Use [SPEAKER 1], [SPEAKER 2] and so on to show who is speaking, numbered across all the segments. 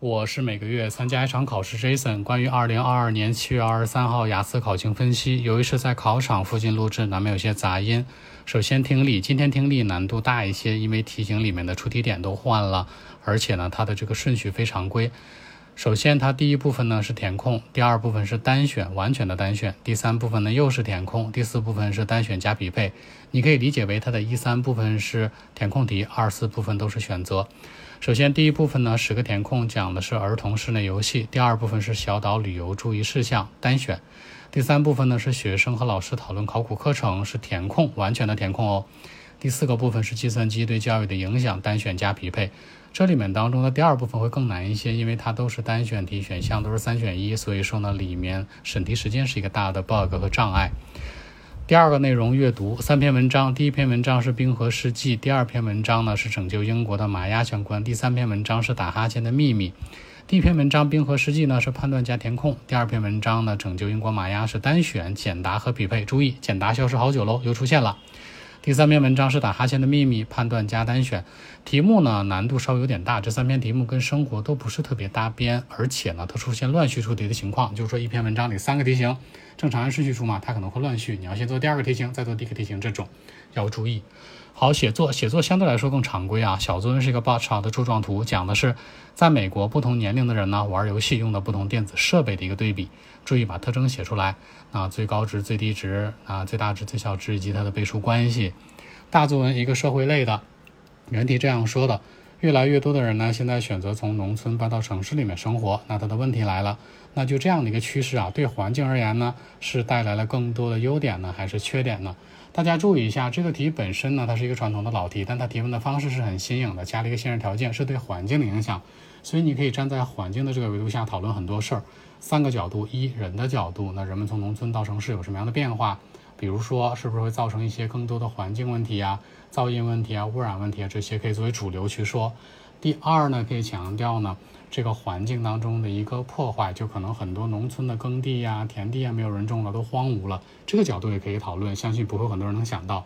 [SPEAKER 1] 我是每个月参加一场考试，Jason。关于二零二二年七月二十三号雅思考情分析，由于是在考场附近录制，难免有些杂音。首先听力，今天听力难度大一些，因为题型里面的出题点都换了，而且呢，它的这个顺序非常规。首先，它第一部分呢是填空，第二部分是单选，完全的单选，第三部分呢又是填空，第四部分是单选加匹配。你可以理解为它的一三部分是填空题，二四部分都是选择。首先，第一部分呢，十个填空讲的是儿童室内游戏；第二部分是小岛旅游注意事项，单选；第三部分呢是学生和老师讨论考古课程，是填空，完全的填空哦；第四个部分是计算机对教育的影响，单选加匹配。这里面当中的第二部分会更难一些，因为它都是单选题，选项都是三选一，所以说呢，里面审题时间是一个大的 bug 和障碍。第二个内容阅读三篇文章，第一篇文章是《冰河世纪》，第二篇文章呢是拯救英国的马鸭相关，第三篇文章是打哈欠的秘密。第一篇文章《冰河世纪》呢是判断加填空，第二篇文章呢拯救英国马鸭是单选简答和匹配。注意，简答消失好久喽，又出现了。第三篇文章是打哈欠的秘密，判断加单选。题目呢难度稍微有点大，这三篇题目跟生活都不是特别搭边，而且呢它出现乱序出题的情况，就是说一篇文章里三个题型，正常按顺序出嘛，它可能会乱序，你要先做第二个题型，再做第一个题型，这种要注意。好，写作写作相对来说更常规啊。小作文是一个 bar chart 的柱状图，讲的是在美国不同年龄的人呢玩游戏用的不同电子设备的一个对比。注意把特征写出来啊，最高值、最低值啊，最大值、最小值以及它的倍数关系。大作文一个社会类的原题这样说的：越来越多的人呢现在选择从农村搬到城市里面生活。那它的问题来了，那就这样的一个趋势啊，对环境而言呢是带来了更多的优点呢，还是缺点呢？大家注意一下，这个题本身呢，它是一个传统的老题，但它提问的方式是很新颖的，加了一个限制条件，是对环境的影响，所以你可以站在环境的这个维度下讨论很多事儿。三个角度：一人的角度，那人们从农村到城市有什么样的变化？比如说，是不是会造成一些更多的环境问题啊、噪音问题啊、污染问题啊？这些可以作为主流去说。第二呢，可以强调呢，这个环境当中的一个破坏，就可能很多农村的耕地呀、田地啊没有人种了，都荒芜了。这个角度也可以讨论，相信不会很多人能想到。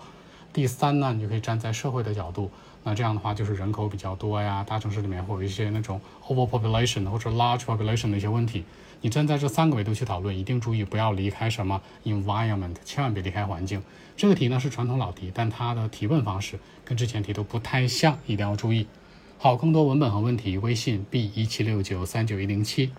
[SPEAKER 1] 第三呢，你就可以站在社会的角度，那这样的话就是人口比较多呀，大城市里面会有一些那种 overpopulation 或者 large population 的一些问题。你站在这三个维度去讨论，一定注意不要离开什么 environment，千万别离开环境。这个题呢是传统老题，但它的提问方式跟之前题都不太像，一定要注意。好，更多文本和问题，微信 b 一七六九三九一零七。